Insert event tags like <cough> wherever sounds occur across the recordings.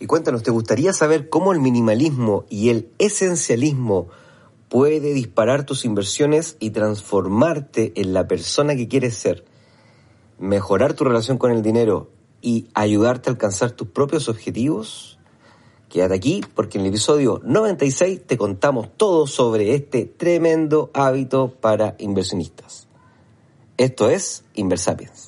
Y cuéntanos, ¿te gustaría saber cómo el minimalismo y el esencialismo puede disparar tus inversiones y transformarte en la persona que quieres ser, mejorar tu relación con el dinero y ayudarte a alcanzar tus propios objetivos? Quédate aquí porque en el episodio 96 te contamos todo sobre este tremendo hábito para inversionistas. Esto es Inversapiens.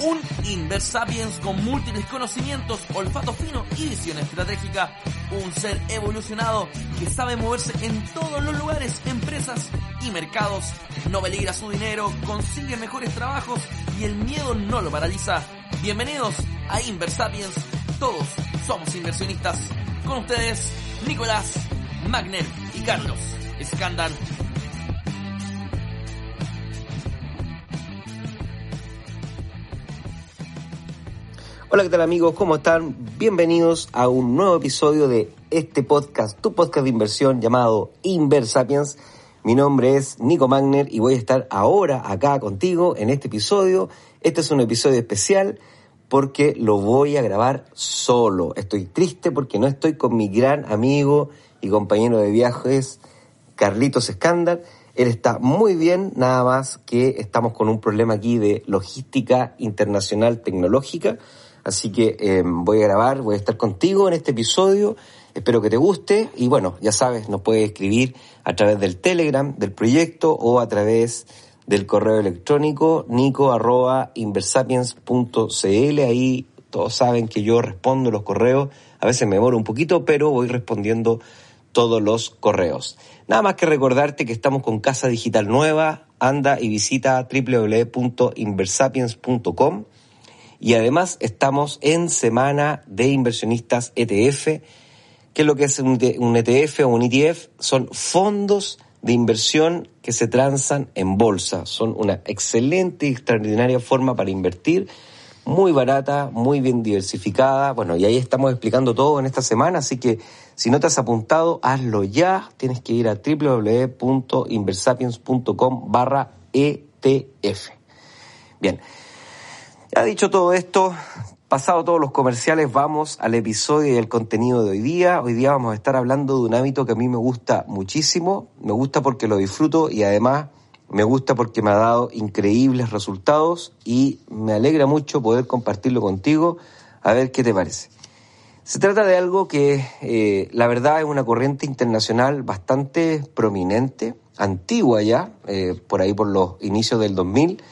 Un Inversapiens con múltiples conocimientos, olfato fino y visión estratégica. Un ser evolucionado que sabe moverse en todos los lugares, empresas y mercados. No peligra su dinero, consigue mejores trabajos y el miedo no lo paraliza. Bienvenidos a Inversapiens. Todos somos inversionistas. Con ustedes, Nicolás, Magner y Carlos Escándar. Hola, ¿qué tal amigos? ¿Cómo están? Bienvenidos a un nuevo episodio de este podcast, tu podcast de inversión llamado Inversapiens. Mi nombre es Nico Magner y voy a estar ahora acá contigo en este episodio. Este es un episodio especial porque lo voy a grabar solo. Estoy triste porque no estoy con mi gran amigo y compañero de viajes, Carlitos Escándar. Él está muy bien, nada más que estamos con un problema aquí de logística internacional tecnológica. Así que eh, voy a grabar, voy a estar contigo en este episodio. Espero que te guste y bueno, ya sabes, nos puedes escribir a través del Telegram del proyecto o a través del correo electrónico nico@inversapiens.cl. Ahí todos saben que yo respondo los correos. A veces me demoro un poquito, pero voy respondiendo todos los correos. Nada más que recordarte que estamos con Casa Digital Nueva. Anda y visita www.inversapiens.com y además estamos en semana de inversionistas ETF. ¿Qué es lo que es un ETF o un ETF? Son fondos de inversión que se transan en bolsa. Son una excelente y extraordinaria forma para invertir, muy barata, muy bien diversificada. Bueno, y ahí estamos explicando todo en esta semana, así que si no te has apuntado, hazlo ya. Tienes que ir a www.inversapiens.com barra ETF. Bien. Ya dicho todo esto, pasado todos los comerciales, vamos al episodio y el contenido de hoy día. Hoy día vamos a estar hablando de un hábito que a mí me gusta muchísimo. Me gusta porque lo disfruto y además me gusta porque me ha dado increíbles resultados y me alegra mucho poder compartirlo contigo. A ver qué te parece. Se trata de algo que eh, la verdad es una corriente internacional bastante prominente, antigua ya, eh, por ahí por los inicios del 2000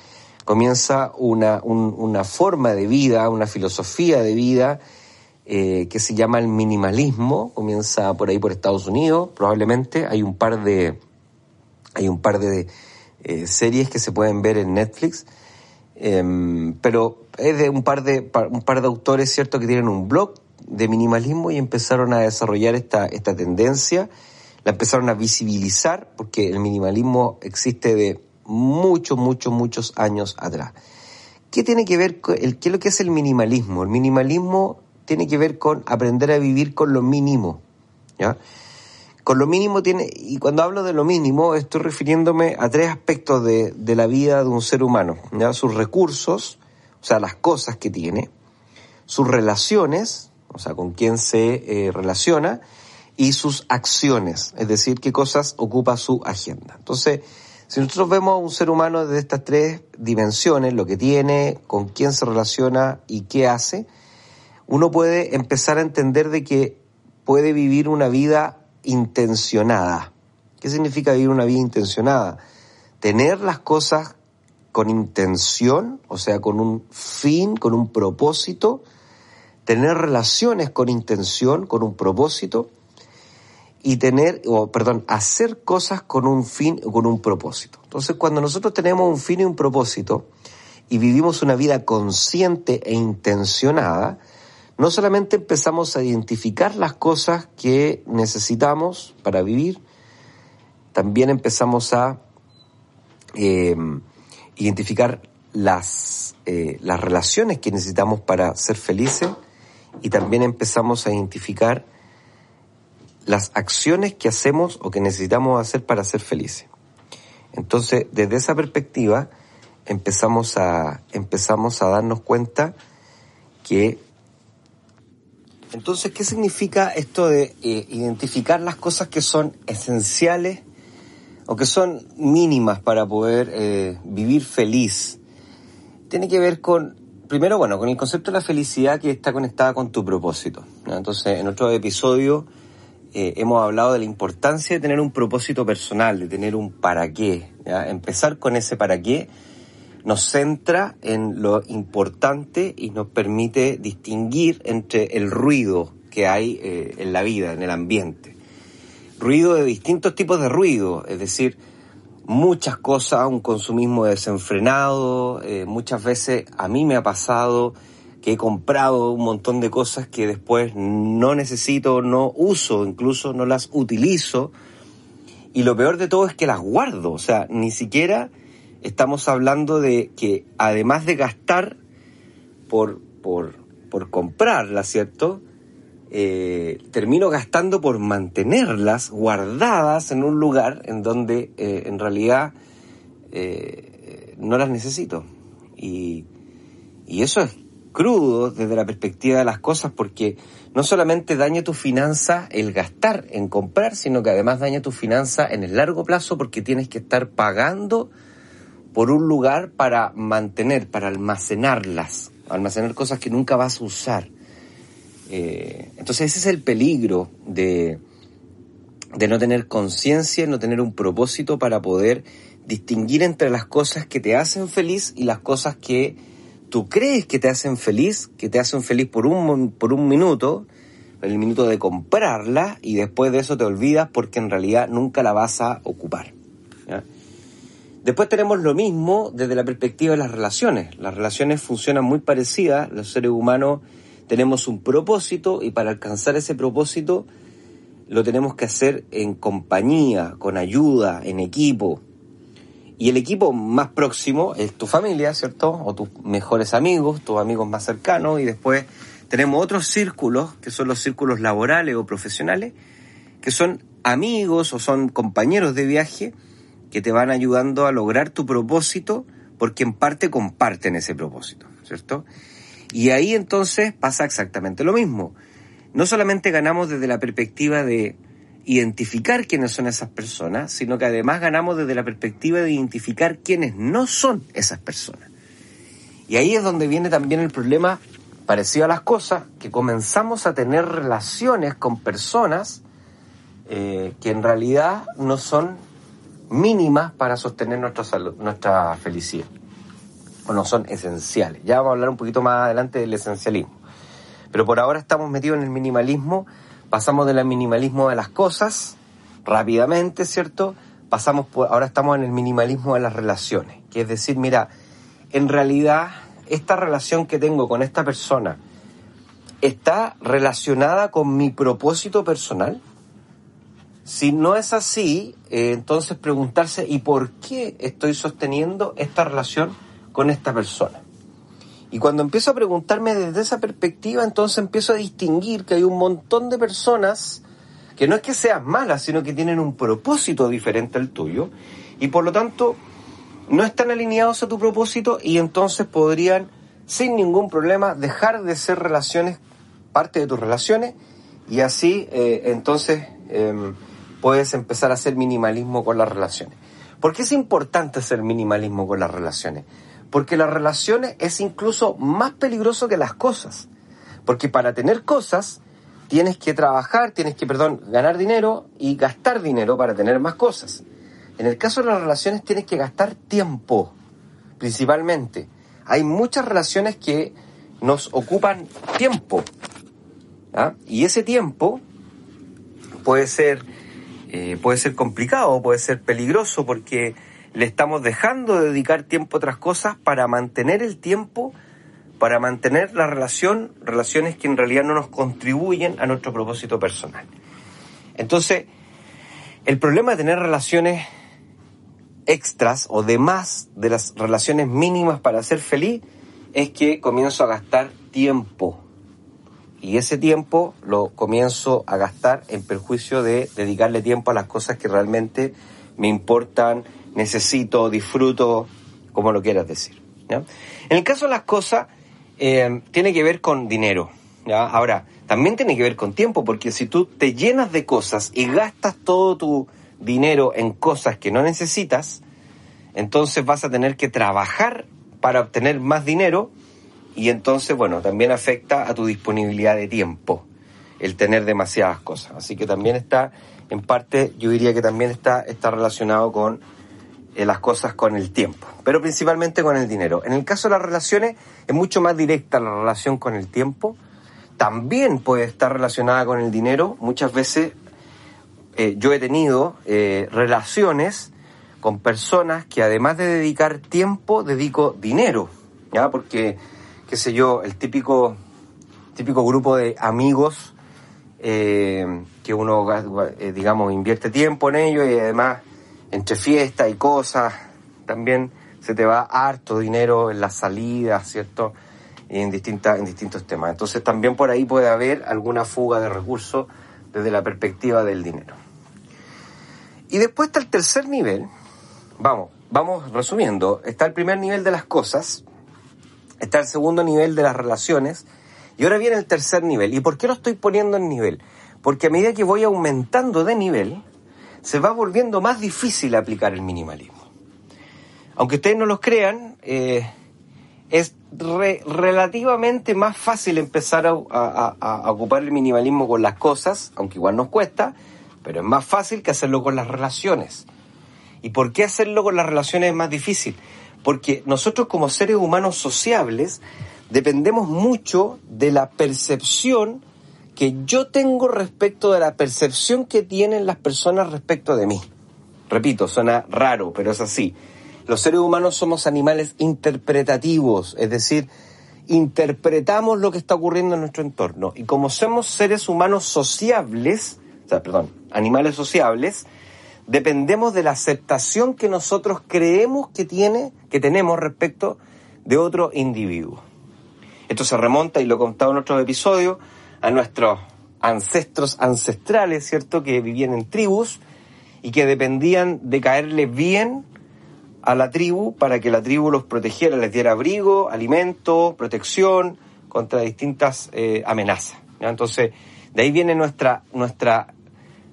comienza una, una forma de vida, una filosofía de vida eh, que se llama el minimalismo, comienza por ahí por Estados Unidos, probablemente. Hay un par de, hay un par de eh, series que se pueden ver en Netflix, em, pero es de un par de, un par de autores, ¿cierto?, que tienen un blog de minimalismo y empezaron a desarrollar esta, esta tendencia, la empezaron a visibilizar, porque el minimalismo existe de muchos, muchos, muchos años atrás. ¿Qué tiene que ver con el, qué es lo que es el minimalismo? El minimalismo tiene que ver con aprender a vivir con lo mínimo, ¿ya? Con lo mínimo tiene, y cuando hablo de lo mínimo estoy refiriéndome a tres aspectos de, de la vida de un ser humano, ¿ya? Sus recursos, o sea, las cosas que tiene, sus relaciones, o sea, con quién se eh, relaciona, y sus acciones, es decir, qué cosas ocupa su agenda. Entonces, si nosotros vemos a un ser humano de estas tres dimensiones, lo que tiene, con quién se relaciona y qué hace, uno puede empezar a entender de que puede vivir una vida intencionada. ¿Qué significa vivir una vida intencionada? tener las cosas con intención, o sea, con un fin, con un propósito, tener relaciones con intención, con un propósito, y tener, o perdón, hacer cosas con un fin, con un propósito. Entonces, cuando nosotros tenemos un fin y un propósito y vivimos una vida consciente e intencionada, no solamente empezamos a identificar las cosas que necesitamos para vivir, también empezamos a eh, identificar las, eh, las relaciones que necesitamos para ser felices y también empezamos a identificar las acciones que hacemos o que necesitamos hacer para ser felices. Entonces, desde esa perspectiva, empezamos a, empezamos a darnos cuenta que... Entonces, ¿qué significa esto de eh, identificar las cosas que son esenciales o que son mínimas para poder eh, vivir feliz? Tiene que ver con, primero, bueno, con el concepto de la felicidad que está conectada con tu propósito. Entonces, en otro episodio eh, hemos hablado de la importancia de tener un propósito personal, de tener un para qué. Empezar con ese para qué nos centra en lo importante y nos permite distinguir entre el ruido que hay eh, en la vida, en el ambiente. Ruido de distintos tipos de ruido, es decir, muchas cosas, un consumismo desenfrenado, eh, muchas veces a mí me ha pasado he comprado un montón de cosas que después no necesito, no uso, incluso no las utilizo. Y lo peor de todo es que las guardo. O sea, ni siquiera estamos hablando de que además de gastar por, por, por comprarlas, ¿cierto? Eh, termino gastando por mantenerlas guardadas en un lugar en donde eh, en realidad eh, no las necesito. Y, y eso es crudo desde la perspectiva de las cosas porque no solamente daña tu finanza el gastar en comprar, sino que además daña tu finanza en el largo plazo porque tienes que estar pagando por un lugar para mantener, para almacenarlas, almacenar cosas que nunca vas a usar. Eh, entonces ese es el peligro de, de no tener conciencia, no tener un propósito para poder distinguir entre las cosas que te hacen feliz y las cosas que tú crees que te hacen feliz, que te hacen feliz por un, por un minuto, el minuto de comprarla, y después de eso te olvidas porque en realidad nunca la vas a ocupar. Después tenemos lo mismo desde la perspectiva de las relaciones. Las relaciones funcionan muy parecidas, los seres humanos tenemos un propósito y para alcanzar ese propósito lo tenemos que hacer en compañía, con ayuda, en equipo. Y el equipo más próximo es tu familia, ¿cierto? O tus mejores amigos, tus amigos más cercanos. Y después tenemos otros círculos, que son los círculos laborales o profesionales, que son amigos o son compañeros de viaje que te van ayudando a lograr tu propósito porque en parte comparten ese propósito, ¿cierto? Y ahí entonces pasa exactamente lo mismo. No solamente ganamos desde la perspectiva de identificar quiénes son esas personas, sino que además ganamos desde la perspectiva de identificar quiénes no son esas personas. Y ahí es donde viene también el problema parecido a las cosas, que comenzamos a tener relaciones con personas eh, que en realidad no son mínimas para sostener nuestra salud, nuestra felicidad, o no son esenciales. Ya vamos a hablar un poquito más adelante del esencialismo. Pero por ahora estamos metidos en el minimalismo pasamos del minimalismo de las cosas rápidamente, ¿cierto? Pasamos por, ahora estamos en el minimalismo de las relaciones, que es decir, mira, en realidad esta relación que tengo con esta persona está relacionada con mi propósito personal. Si no es así, eh, entonces preguntarse, ¿y por qué estoy sosteniendo esta relación con esta persona? Y cuando empiezo a preguntarme desde esa perspectiva, entonces empiezo a distinguir que hay un montón de personas que no es que sean malas, sino que tienen un propósito diferente al tuyo y por lo tanto no están alineados a tu propósito y entonces podrían sin ningún problema dejar de ser relaciones, parte de tus relaciones y así eh, entonces em, puedes empezar a hacer minimalismo con las relaciones. ¿Por qué es importante hacer minimalismo con las relaciones? Porque las relaciones es incluso más peligroso que las cosas. Porque para tener cosas tienes que trabajar, tienes que, perdón, ganar dinero y gastar dinero para tener más cosas. En el caso de las relaciones tienes que gastar tiempo, principalmente. Hay muchas relaciones que nos ocupan tiempo. ¿ah? Y ese tiempo puede ser, eh, puede ser complicado, puede ser peligroso porque le estamos dejando de dedicar tiempo a otras cosas para mantener el tiempo, para mantener la relación, relaciones que en realidad no nos contribuyen a nuestro propósito personal. Entonces, el problema de tener relaciones extras o de más de las relaciones mínimas para ser feliz es que comienzo a gastar tiempo. Y ese tiempo lo comienzo a gastar en perjuicio de dedicarle tiempo a las cosas que realmente me importan, necesito, disfruto, como lo quieras decir. En el caso de las cosas, eh, tiene que ver con dinero. Ahora, también tiene que ver con tiempo, porque si tú te llenas de cosas y gastas todo tu dinero en cosas que no necesitas, entonces vas a tener que trabajar para obtener más dinero y entonces, bueno, también afecta a tu disponibilidad de tiempo el tener demasiadas cosas. Así que también está, en parte, yo diría que también está, está relacionado con las cosas con el tiempo, pero principalmente con el dinero. En el caso de las relaciones, es mucho más directa la relación con el tiempo. También puede estar relacionada con el dinero. Muchas veces eh, yo he tenido eh, relaciones con personas que además de dedicar tiempo, dedico dinero, ¿ya? Porque, qué sé yo, el típico, típico grupo de amigos eh, que uno, eh, digamos, invierte tiempo en ellos y además entre fiestas y cosas, también se te va harto dinero en las salidas, ¿cierto? Y en, distintas, en distintos temas. Entonces también por ahí puede haber alguna fuga de recursos desde la perspectiva del dinero. Y después está el tercer nivel, Vamos, vamos resumiendo. Está el primer nivel de las cosas, está el segundo nivel de las relaciones y ahora viene el tercer nivel. ¿Y por qué lo estoy poniendo en nivel? Porque a medida que voy aumentando de nivel, se va volviendo más difícil aplicar el minimalismo. Aunque ustedes no lo crean, eh, es relativamente más fácil empezar a, a, ocupar el minimalismo con las cosas, aunque igual nos cuesta, pero es más fácil que hacerlo con las relaciones. ¿Y por qué hacerlo con las relaciones es más difícil? Porque nosotros como seres humanos sociables dependemos mucho de la percepción que yo tengo respecto de la percepción que tienen las personas respecto de mí. Repito, suena raro, pero es así. Los seres humanos somos animales interpretativos, es decir, interpretamos lo que está ocurriendo en nuestro entorno. Y como somos seres humanos sociables, o sea, perdón, animales sociables, dependemos de la aceptación que nosotros creemos que tiene, que tenemos respecto de otro individuo. Esto se remonta, y lo he contado en otros episodios, a nuestros ancestros ancestrales, ¿cierto?, que vivían en tribus y que dependían de caerle bien a la tribu para que la tribu los protegiera, les diera abrigo, alimento, protección contra distintas eh, amenazas. Entonces, de ahí viene nuestra, nuestra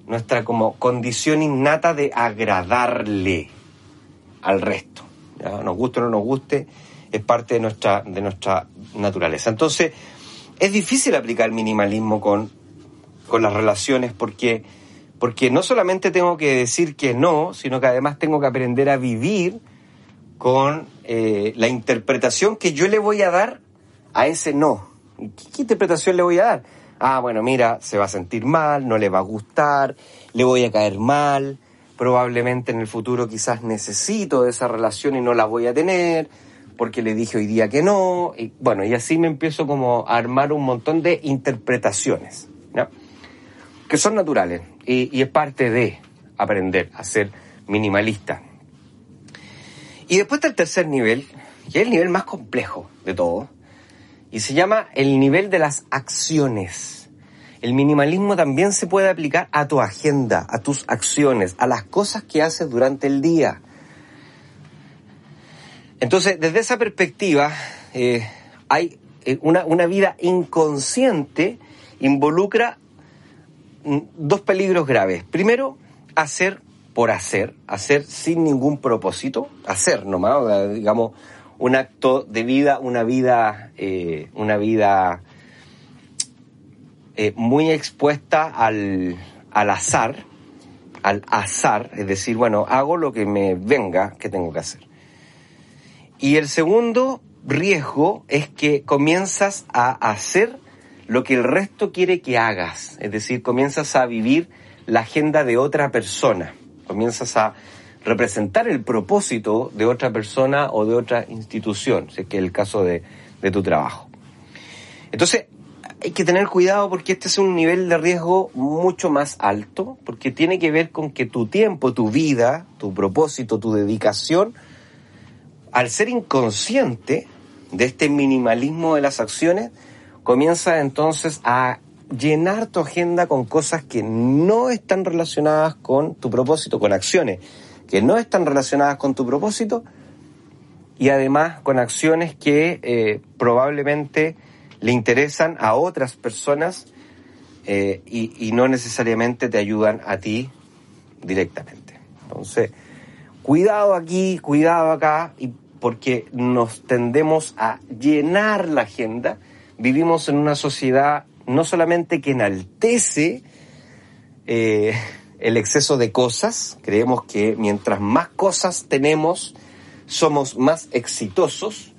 nuestra como condición innata de agradarle al resto. Nos guste o no nos guste, es parte de nuestra, de nuestra naturaleza. Entonces, es difícil aplicar minimalismo con, con las relaciones porque, porque no solamente tengo que decir que no, sino que además tengo que aprender a vivir con eh, la interpretación que yo le voy a dar a ese no. ¿Qué interpretación le voy a dar? ah, bueno, mira, se va a sentir mal, no le va a gustar, le voy a caer mal, probablemente en el futuro quizás necesito esa relación y no la voy a tener, porque le dije hoy día que no, y bueno, y así me empiezo como a armar un montón de interpretaciones, que son naturales, y, y es parte de aprender a ser minimalista. Y después está el tercer nivel, que es el nivel más complejo de todo, y se llama el nivel de las acciones. El minimalismo también se puede aplicar a tu agenda, a tus acciones, a las cosas que haces durante el día. Entonces, desde esa perspectiva, eh, hay eh, una, una vida inconsciente involucra mm, dos peligros graves. Primero, hacer por hacer, hacer sin ningún propósito, hacer nomás, digamos, un acto de vida, una vida, eh, una vida eh, muy expuesta al, al azar, al azar, es decir, bueno, hago lo que me venga que tengo que hacer. Y el segundo riesgo es que comienzas a hacer lo que el resto quiere que hagas, es decir, comienzas a vivir la agenda de otra persona, comienzas a representar el propósito de otra persona o de otra institución, si es que es el caso de, de tu trabajo. Entonces, hay que tener cuidado porque este es un nivel de riesgo mucho más alto, porque tiene que ver con que tu tiempo, tu vida, tu propósito, tu dedicación, al ser inconsciente de este minimalismo de las acciones, comienza entonces a llenar tu agenda con cosas que no están relacionadas con tu propósito, con acciones que no están relacionadas con tu propósito y además con acciones que eh, probablemente le interesan a otras personas eh, y, y, no necesariamente te ayudan a ti directamente. Entonces, cuidado aquí, cuidado acá, y porque nos tendemos a llenar la agenda. Vivimos en una sociedad no solamente que enaltece eh, el exceso de cosas, creemos que mientras más cosas tenemos, somos más exitosos,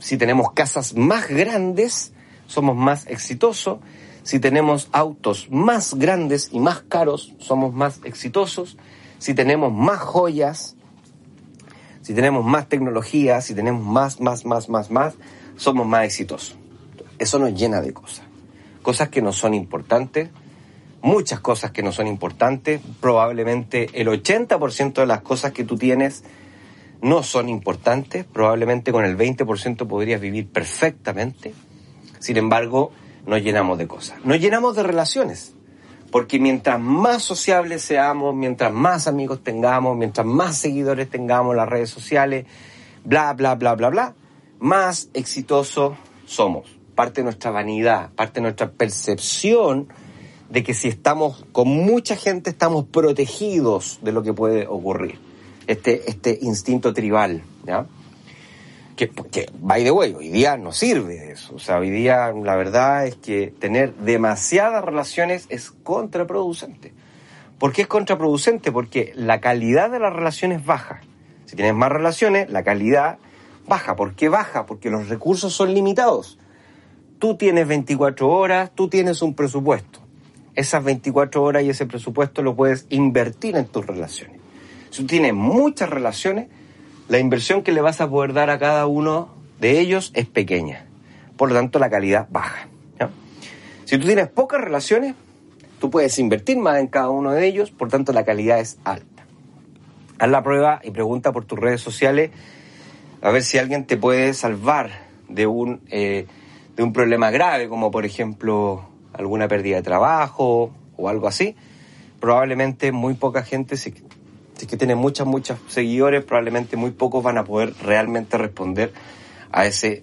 si tenemos casas más grandes, somos más exitosos. Si tenemos autos más grandes y más caros, somos más exitosos. Si tenemos más joyas, si tenemos más tecnología, si tenemos más, más, más, más, más, somos más exitosos. Eso nos llena de cosas. Cosas que no son importantes, muchas cosas que no son importantes. Probablemente el 80% de las cosas que tú tienes no son importantes, probablemente con el 20% podrías vivir perfectamente, sin embargo, nos llenamos de cosas. Nos llenamos de relaciones, porque mientras más sociables seamos, mientras más amigos tengamos, mientras más seguidores tengamos en las redes sociales, bla, bla, bla, bla, bla, más exitosos somos. Parte de nuestra vanidad, parte de nuestra percepción de que si estamos con mucha gente estamos protegidos de lo que puede ocurrir este, este instinto tribal, ¿ya? Que, que, by the way, hoy día no sirve eso. O sea, hoy día la verdad es que tener demasiadas relaciones es contraproducente. ¿Por qué es contraproducente? Porque la calidad de las relaciones baja. Si tienes más relaciones, la calidad baja. ¿Por qué baja? Porque los recursos son limitados. Tú tienes 24 horas, tú tienes un presupuesto. Esas 24 horas y ese presupuesto lo puedes invertir en tus relaciones. Si tú tienes muchas relaciones, la inversión que le vas a poder dar a cada uno de ellos es pequeña. Por lo tanto, la calidad baja. Si tú tienes pocas relaciones, tú puedes invertir más en cada uno de ellos, por tanto, la calidad es alta. Haz la prueba y pregunta por tus redes sociales a ver si alguien te puede salvar de un, eh, de un problema grave, como por ejemplo alguna pérdida de trabajo o algo así. Probablemente muy poca gente, si si es que tiene muchas, muchos seguidores, probablemente muy pocos van a poder realmente responder a ese,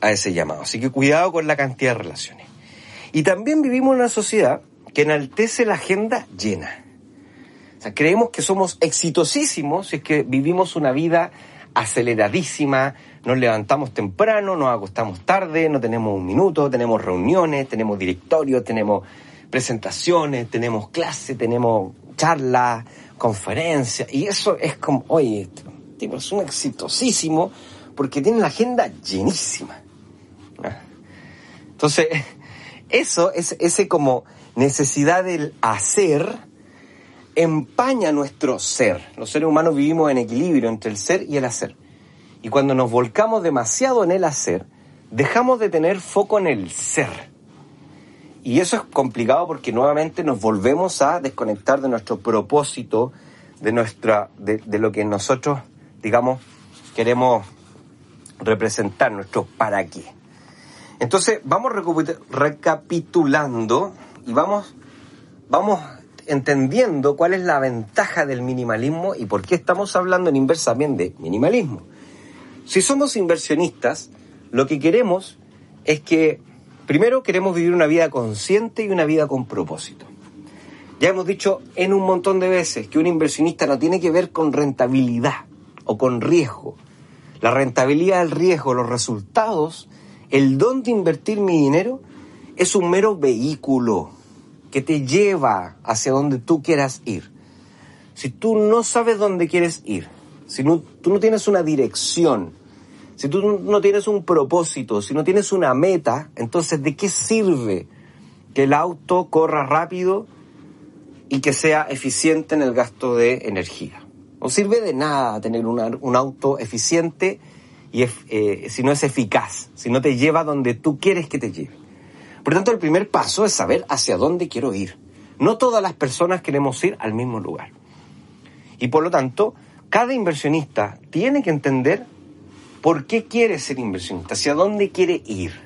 a ese llamado. Así que cuidado con la cantidad de relaciones. Y también vivimos en una sociedad que enaltece la agenda llena. O sea, creemos que somos exitosísimos si es que vivimos una vida aceleradísima, nos levantamos temprano, nos acostamos tarde, no tenemos un minuto, tenemos reuniones, tenemos directorios, tenemos presentaciones, tenemos clases, tenemos charlas, conferencias, y eso es como, oye, este es un exitosísimo porque tiene la agenda llenísima. ¿Ah? Entonces, eso, es, ese como necesidad del hacer, empaña nuestro ser. Los seres humanos vivimos en equilibrio entre el ser y el hacer. Y cuando nos volcamos demasiado en el hacer, dejamos de tener foco en el ser. Y eso es complicado porque nuevamente nos volvemos a desconectar de nuestro propósito, de, nuestra, de, lo que nosotros, digamos, queremos representar, nuestro para qué. Entonces, vamos recapitulando y vamos, vamos entendiendo cuál es la ventaja del minimalismo y por qué estamos hablando en inversa bien de minimalismo. Si somos inversionistas, lo que queremos es que Primero, queremos vivir una vida consciente y una vida con propósito. Ya hemos dicho en un montón de veces que un inversionista no tiene que ver con rentabilidad o con riesgo. La rentabilidad, el riesgo, los resultados, el don de invertir mi dinero es un mero vehículo. que te lleva hacia donde tú quieras ir. Si tú no sabes dónde quieres ir, si no, tú no tienes una dirección, si tú no tienes un propósito, si no tienes una meta, entonces ¿de qué sirve que el auto corra rápido y que sea eficiente en el gasto de energía? No sirve de nada tener un auto eficiente y eh, si no es eficaz, si no te lleva donde tú quieres que te lleve. Por lo tanto, el primer paso es saber hacia dónde quiero ir. No todas las personas queremos ir al mismo lugar. Y por lo tanto, cada inversionista tiene que entender por qué quiere ser inversionista, hacia dónde quiere ir.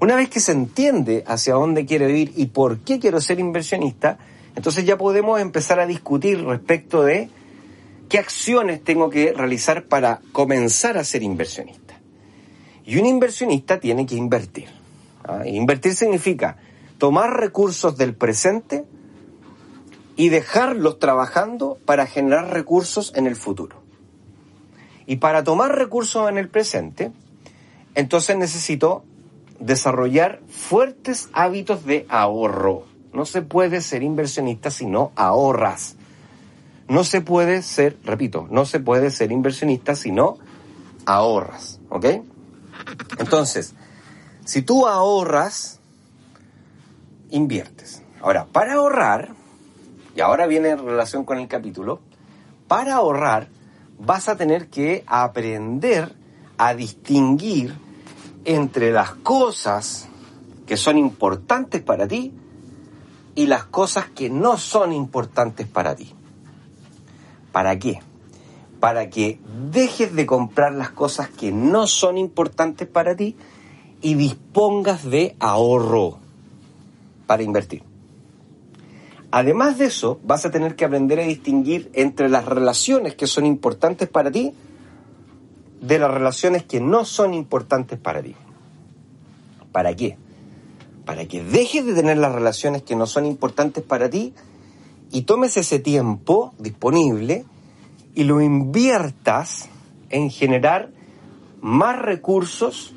Una vez que se entiende hacia dónde quiero ir y por qué quiero ser inversionista, entonces ya podemos empezar a discutir respecto de qué acciones tengo que realizar para comenzar a ser inversionista. Y un inversionista tiene que invertir. ¿ah? Invertir significa tomar recursos del presente y dejarlos trabajando para generar recursos en el futuro. Y para tomar recursos en el presente, entonces necesito desarrollar fuertes hábitos de ahorro. No se puede ser inversionista si no ahorras. No se puede ser, repito, no se puede ser inversionista si no ahorras. ¿Ok? Entonces, si tú ahorras, inviertes. Ahora, para ahorrar, y ahora viene en relación con el capítulo, para ahorrar vas a tener que aprender a distinguir entre las cosas que son importantes para ti y las cosas que no son importantes para ti. ¿Para qué? Para que dejes de comprar las cosas que no son importantes para ti y dispongas de ahorro para invertir. Además de eso, vas a tener que aprender a distinguir entre las relaciones que son importantes para ti de las relaciones que no son importantes para ti. ¿Para qué? Para que dejes de tener las relaciones que no son importantes para ti y tomes ese tiempo disponible y lo inviertas en generar más recursos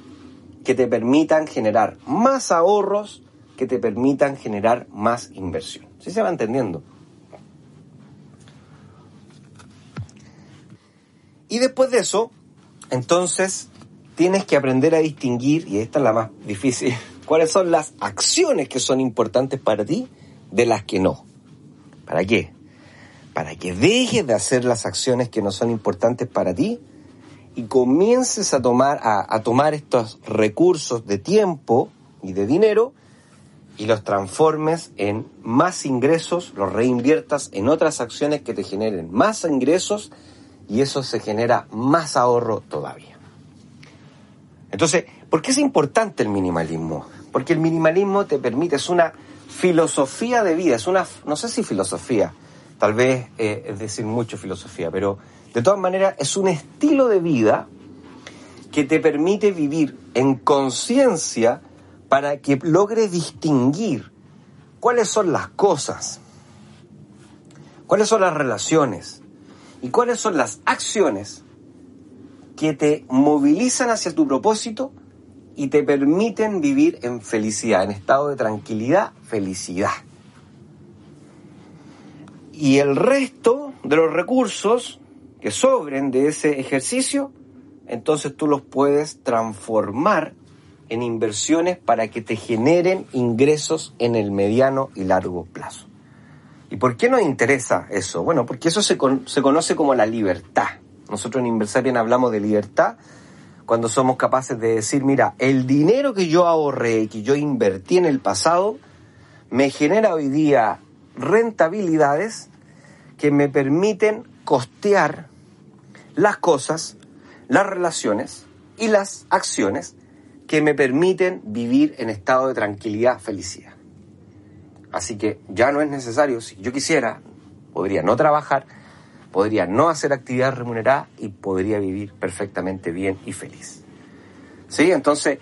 que te permitan generar más ahorros que te permitan generar más inversión. ¿Sí se va entendiendo? Y después de eso, entonces tienes que aprender a distinguir, y esta es la más difícil, <laughs> cuáles son las acciones que son importantes para ti de las que no. ¿Para qué? Para que dejes de hacer las acciones que no son importantes para ti y comiences a tomar, a, a tomar estos recursos de tiempo y de dinero y los transformes en más ingresos, los reinviertas en otras acciones que te generen más ingresos y eso se genera más ahorro todavía. Entonces, ¿por qué es importante el minimalismo? Porque el minimalismo te permite, es una filosofía de vida, es una, no sé si filosofía, tal vez eh, es decir mucho filosofía, pero de todas maneras es un estilo de vida que te permite vivir en conciencia para que logre distinguir cuáles son las cosas, cuáles son las relaciones y cuáles son las acciones que te movilizan hacia tu propósito y te permiten vivir en felicidad, en estado de tranquilidad, felicidad. Y el resto de los recursos que sobren de ese ejercicio, entonces tú los puedes transformar en inversiones para que te generen ingresos en el mediano y largo plazo. ¿Y por qué nos interesa eso? Bueno, porque eso se, se conoce como la libertad. Nosotros en Inversarian hablamos de libertad cuando somos capaces de decir, mira, el dinero que yo ahorré, que yo invertí en el pasado, me genera hoy día rentabilidades que me permiten costear las cosas, las relaciones y las acciones que me permiten vivir en estado de tranquilidad, felicidad. Así que ya no es necesario, si yo quisiera, podría no trabajar, podría no hacer actividad remunerada y podría vivir perfectamente bien y feliz. ¿Sí? Entonces,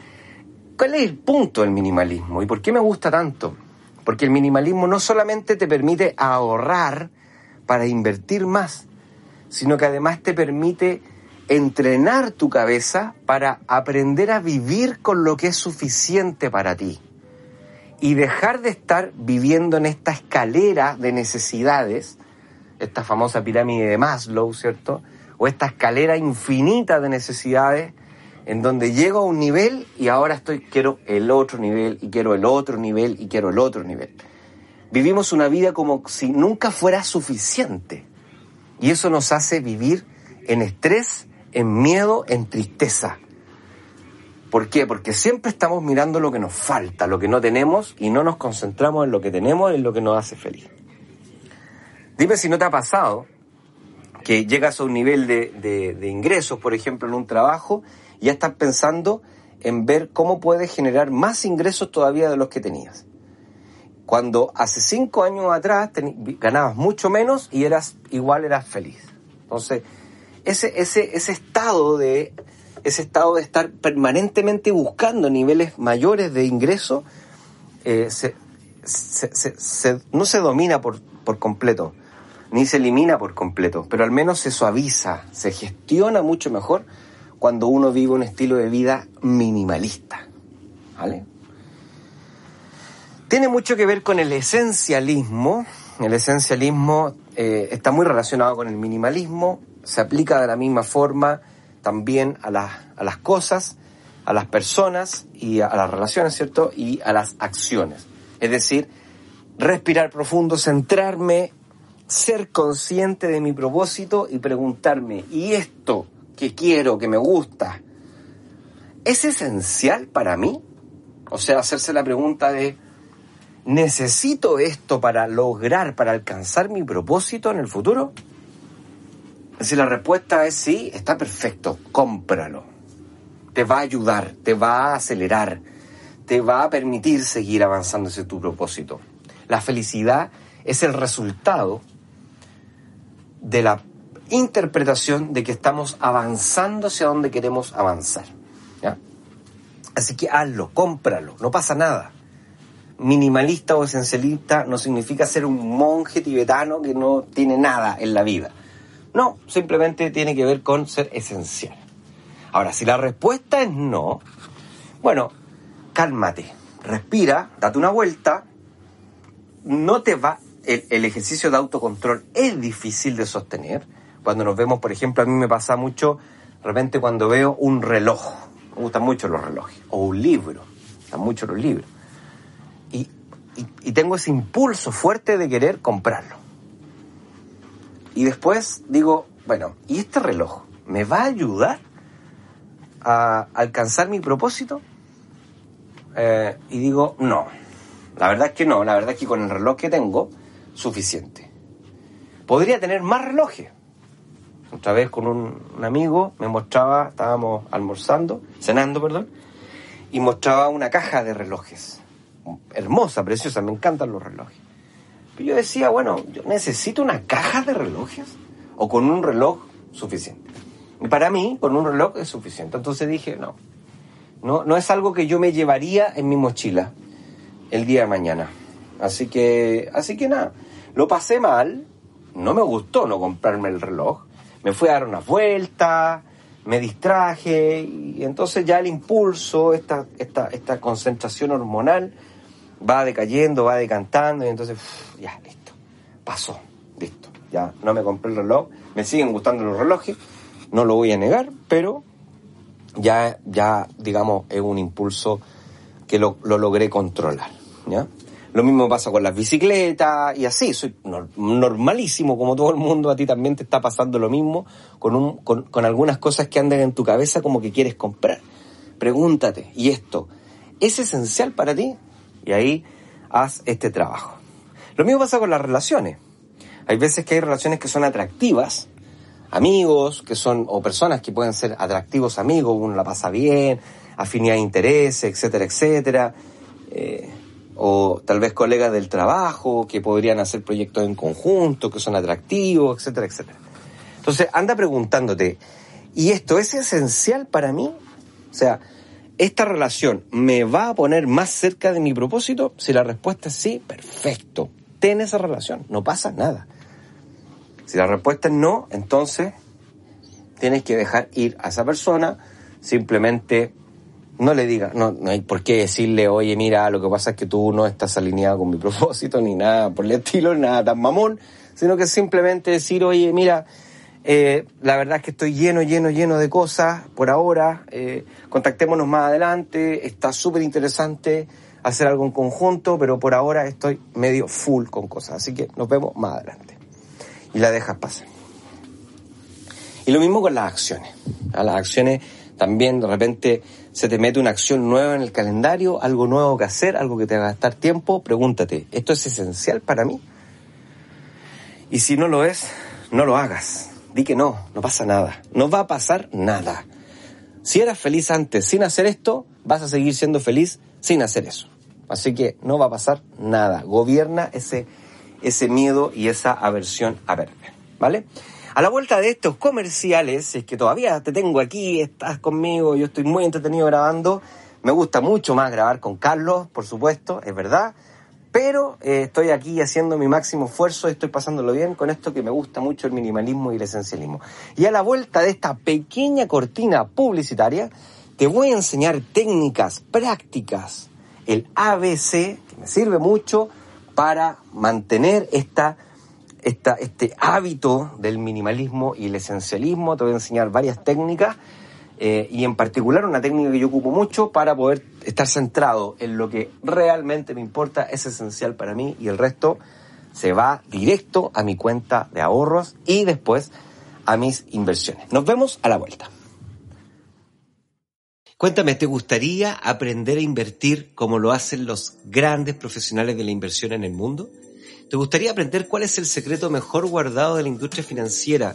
¿cuál es el punto del minimalismo y por qué me gusta tanto? Porque el minimalismo no solamente te permite ahorrar para invertir más, sino que además te permite entrenar tu cabeza para aprender a vivir con lo que es suficiente para ti. y dejar de estar viviendo en esta escalera de necesidades, esta famosa pirámide de Maslow, ¿cierto? O esta escalera infinita de necesidades en donde llego a un nivel y ahora estoy quiero el otro nivel y quiero el otro nivel y quiero el otro nivel. Vivimos una vida como si nunca fuera suficiente. Y eso nos hace vivir en estrés, en miedo, en tristeza. ¿Por qué? Porque siempre estamos mirando lo que nos falta, lo que no tenemos y no nos concentramos en lo que tenemos, en lo que nos hace feliz. Dime si no te ha pasado que llegas a un nivel de, de ingresos, por ejemplo, en un trabajo, y ya estás pensando en ver cómo puedes generar más ingresos todavía de los que tenías. Cuando hace cinco años atrás ganabas mucho menos y eras igual eras feliz. Entonces, ese, ese, ese estado de ese estado de estar permanentemente buscando niveles mayores de ingreso eh, no se domina por, por completo, ni se elimina por completo, pero al menos se suaviza, se gestiona mucho mejor cuando uno vive un estilo de vida minimalista. ¿Vale? Tiene mucho que ver con el esencialismo. El esencialismo eh, está muy relacionado con el minimalismo, se aplica de la misma forma también a, a las cosas, a las personas y a, las relaciones, ¿cierto? Y a las acciones. Es decir, respirar profundo, centrarme, ser consciente de mi propósito y preguntarme, ¿y esto que quiero, que me gusta, es esencial para mí? O sea, hacerse la pregunta de, ¿necesito esto para lograr, para alcanzar mi propósito en el futuro? Si la respuesta es sí, está perfecto, cómpralo. Te va a ayudar, te va a acelerar, te va a permitir seguir avanzando hacia tu propósito. La felicidad es el resultado de la interpretación de que estamos avanzando hacia donde queremos avanzar. Así que hazlo, cómpralo, no pasa nada minimalista o esencialista no significa ser un monje tibetano que no tiene nada en la vida. No, simplemente tiene que ver con ser esencial. Ahora, si la respuesta es no, bueno, cálmate, respira, date una vuelta, no te va, el, ejercicio de autocontrol es difícil de sostener. Cuando nos vemos, por ejemplo, a mí me pasa mucho, de repente cuando veo un reloj, me gustan mucho los relojes, o un libro, me gustan mucho los libros y, tengo ese impulso fuerte de querer comprarlo. Y después digo, bueno, ¿y este reloj me va a ayudar a alcanzar mi propósito? Eh, y digo, no, la verdad es que no, la verdad es que con el reloj que tengo, suficiente. Podría tener más relojes. Otra vez con un, un, amigo me mostraba, estábamos almorzando, cenando, perdón, y mostraba una caja de relojes hermosa, preciosa, me encantan los relojes. Pero yo decía, bueno, yo necesito una caja de relojes o con un reloj suficiente. Y para mí, con un reloj es suficiente. Entonces dije, no, no, no es algo que yo me llevaría en mi mochila el día de mañana. Así que, así que nada, lo pasé mal, no me gustó no comprarme el reloj, me fui a dar una vuelta, me distraje y entonces ya el impulso, esta, esta, esta concentración hormonal va decayendo, va decantando y entonces ya, listo, pasó, listo, ya no me compré el reloj, me siguen gustando los relojes, no lo voy a negar, pero ya, ya digamos, es un impulso que lo, lo logré controlar, ¿ya? Lo mismo pasa con las bicicletas y así, soy normalísimo como todo el mundo, a ti también te está pasando lo mismo con, un, con, con algunas cosas que andan en tu cabeza como que quieres comprar. Pregúntate, ¿y esto es esencial para ti? Y ahí haz este trabajo. Lo mismo pasa con las relaciones. Hay veces que hay relaciones que son atractivas, amigos, que son, o personas que pueden ser atractivos amigos, uno la pasa bien, afinidad de intereses, etcétera, etcétera. Eh, o tal vez colegas del trabajo que podrían hacer proyectos en conjunto, que son atractivos, etcétera, etcétera. Entonces, anda preguntándote, ¿y esto es esencial para mí? O sea, ¿esta relación me va a poner más cerca de mi propósito? Si la respuesta es sí, perfecto. Ten esa relación, no pasa nada. Si la respuesta es no, entonces tienes que dejar ir a esa persona, simplemente no le diga, no, no hay por qué decirle, oye, mira, lo que pasa es que tú no estás alineado con mi <laughs> propósito, ni nada por el estilo, nada tan mamón, sino que simplemente decir, oye, mira, eh, la verdad es que estoy lleno, lleno, lleno de cosas por ahora, eh, contactémonos más adelante, está súper interesante hacer algo en conjunto, pero por ahora estoy medio full con cosas, así que nos vemos más adelante. Y la dejas pasar. Y lo mismo con las acciones. A las acciones también de repente se te mete una acción nueva en el calendario, algo nuevo que hacer, algo que te va a gastar tiempo, pregúntate, ¿esto es esencial para mí? Y si no lo es, no lo hagas. Di que no, no pasa nada. No va a pasar nada. Si eras feliz antes sin hacer esto, vas a seguir siendo feliz sin hacer eso. Así que no va a pasar nada. Gobierna ese, ese miedo y esa aversión a perder. ¿Vale? A la vuelta de estos comerciales, es que todavía te tengo aquí, estás conmigo, yo estoy muy entretenido grabando. Me gusta mucho más grabar con Carlos, por supuesto, es verdad. Pero eh, estoy aquí haciendo mi máximo esfuerzo, estoy pasándolo bien con esto que me gusta mucho el minimalismo y el esencialismo. Y a la vuelta de esta pequeña cortina publicitaria, te voy a enseñar técnicas prácticas, el ABC, que me sirve mucho para mantener esta este hábito del minimalismo y el esencialismo. Te voy a enseñar varias técnicas eh, y en particular una técnica que yo ocupo mucho para poder estar centrado en lo que realmente me importa, es esencial para mí y el resto se va directo a mi cuenta de ahorros y después a mis inversiones. Nos vemos a la vuelta. Cuéntame, ¿te gustaría aprender a invertir como lo hacen los grandes profesionales de la inversión en el mundo? ¿Te gustaría aprender cuál es el secreto mejor guardado de la industria financiera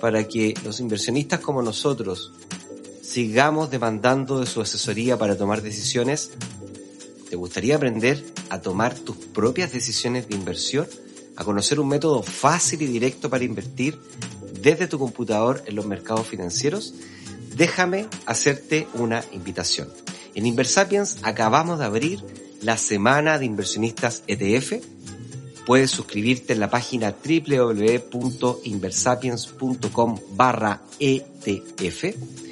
para que los inversionistas como nosotros sigamos demandando de su asesoría para tomar decisiones? ¿Te gustaría aprender a tomar tus propias decisiones de inversión? ¿A conocer un método fácil y directo para invertir desde tu computador en los mercados financieros? Déjame hacerte una invitación. En Inversapiens acabamos de abrir la semana de inversionistas ETF puedes suscribirte en la página www.inversapiens.com barra ETF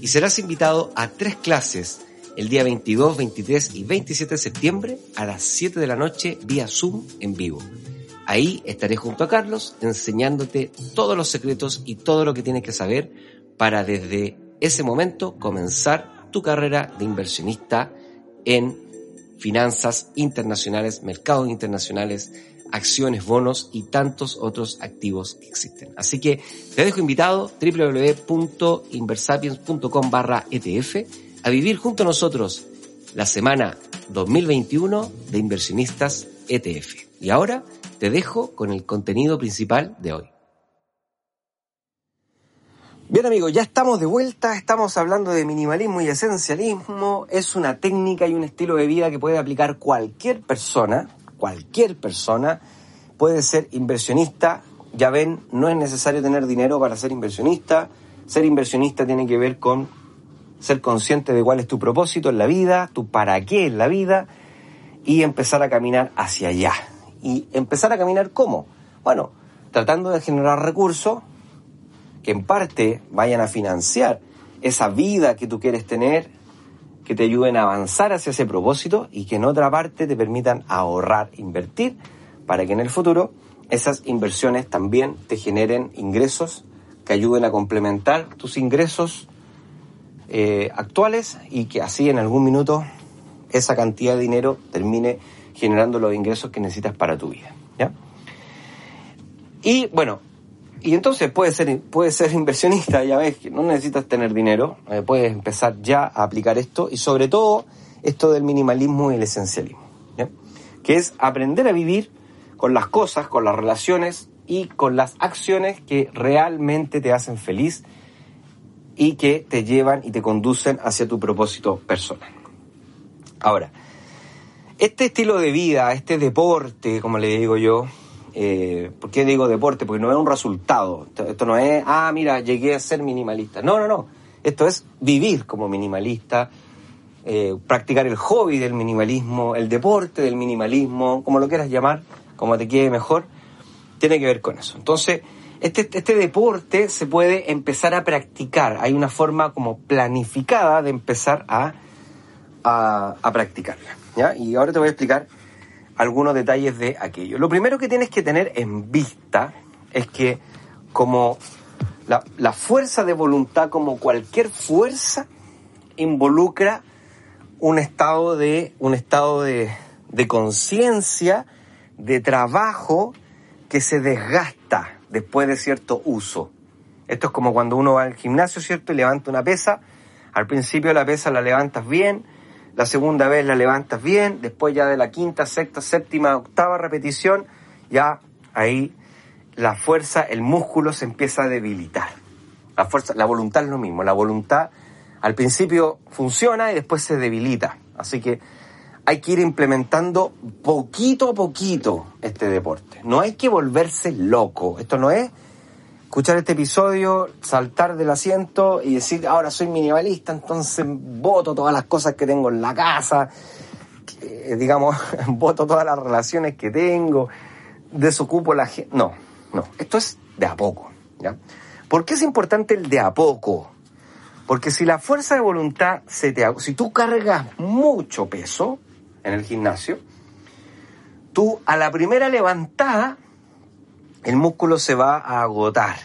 y serás invitado a tres clases el día 22, 23 y 27 de septiembre a las 7 de la noche vía Zoom en vivo. Ahí estaré junto a Carlos enseñándote todos los secretos y todo lo que tienes que saber para desde ese momento comenzar tu carrera de inversionista en finanzas internacionales, mercados internacionales, acciones, bonos y tantos otros activos que existen. Así que te dejo invitado www.inversapiens.com barra ETF a vivir junto a nosotros la semana 2021 de inversionistas ETF. Y ahora te dejo con el contenido principal de hoy. Bien amigos, ya estamos de vuelta, estamos hablando de minimalismo y esencialismo. Es una técnica y un estilo de vida que puede aplicar cualquier persona, cualquier persona. Puede ser inversionista, ya ven, no es necesario tener dinero para ser inversionista. Ser inversionista tiene que ver con ser consciente de cuál es tu propósito en la vida, tu para qué en la vida y empezar a caminar hacia allá. ¿Y empezar a caminar cómo? Bueno, tratando de generar recursos que en parte vayan a financiar esa vida que tú quieres tener, que te ayuden a avanzar hacia ese propósito y que en otra parte te permitan ahorrar, invertir, para que en el futuro esas inversiones también te generen ingresos que ayuden a complementar tus ingresos eh, actuales y que así en algún minuto esa cantidad de dinero termine generando los ingresos que necesitas para tu vida. ¿ya? Y bueno, y entonces puedes ser, ser inversionista, ya ves que no necesitas tener dinero, eh, puedes empezar ya a aplicar esto y sobre todo esto del minimalismo y el esencialismo, que es aprender a vivir con las cosas, con las relaciones y con las acciones que realmente te hacen feliz y que te llevan y te conducen hacia tu propósito personal. Ahora, este estilo de vida, este deporte, como le digo yo, eh, ¿Por qué digo deporte? Porque no es un resultado. Esto, no es, ah, mira, llegué a ser minimalista. No, no, no. Esto es vivir como minimalista, eh, practicar el hobby del minimalismo, el deporte del minimalismo, como lo quieras llamar, como te quede mejor, tiene que ver con eso. Entonces, este, este deporte se puede empezar a practicar. Hay una forma como planificada de empezar a a, a practicarla. ¿ya? Y ahora te voy a explicar algunos detalles de aquello. Lo primero que tienes que tener en vista es que como la, fuerza de voluntad, como cualquier fuerza, involucra un estado de, un estado de, de conciencia, de trabajo que se desgasta después de cierto uso. Esto es como cuando uno va al gimnasio, ¿cierto? Y levanta una pesa. Al principio la pesa la levantas bien, la segunda vez la levantas bien, después ya de la quinta, sexta, séptima, octava repetición, ya ahí la fuerza, el músculo se empieza a debilitar. La fuerza, la voluntad es lo mismo, la voluntad al principio funciona y después se debilita. Así que hay que ir implementando poquito a poquito este deporte. No hay que volverse loco. Esto no es escuchar este episodio, saltar del asiento y decir, ahora soy minimalista, entonces voto todas las cosas que tengo en la casa, digamos, <laughs> voto todas las relaciones que tengo, desocupo la gente. No, no, esto es de a poco. ¿ya? ¿Por qué es importante el de a poco? Porque si la fuerza de voluntad se te... Si tú cargas mucho peso en el gimnasio, tú a la primera levantada, el músculo se va a agotar.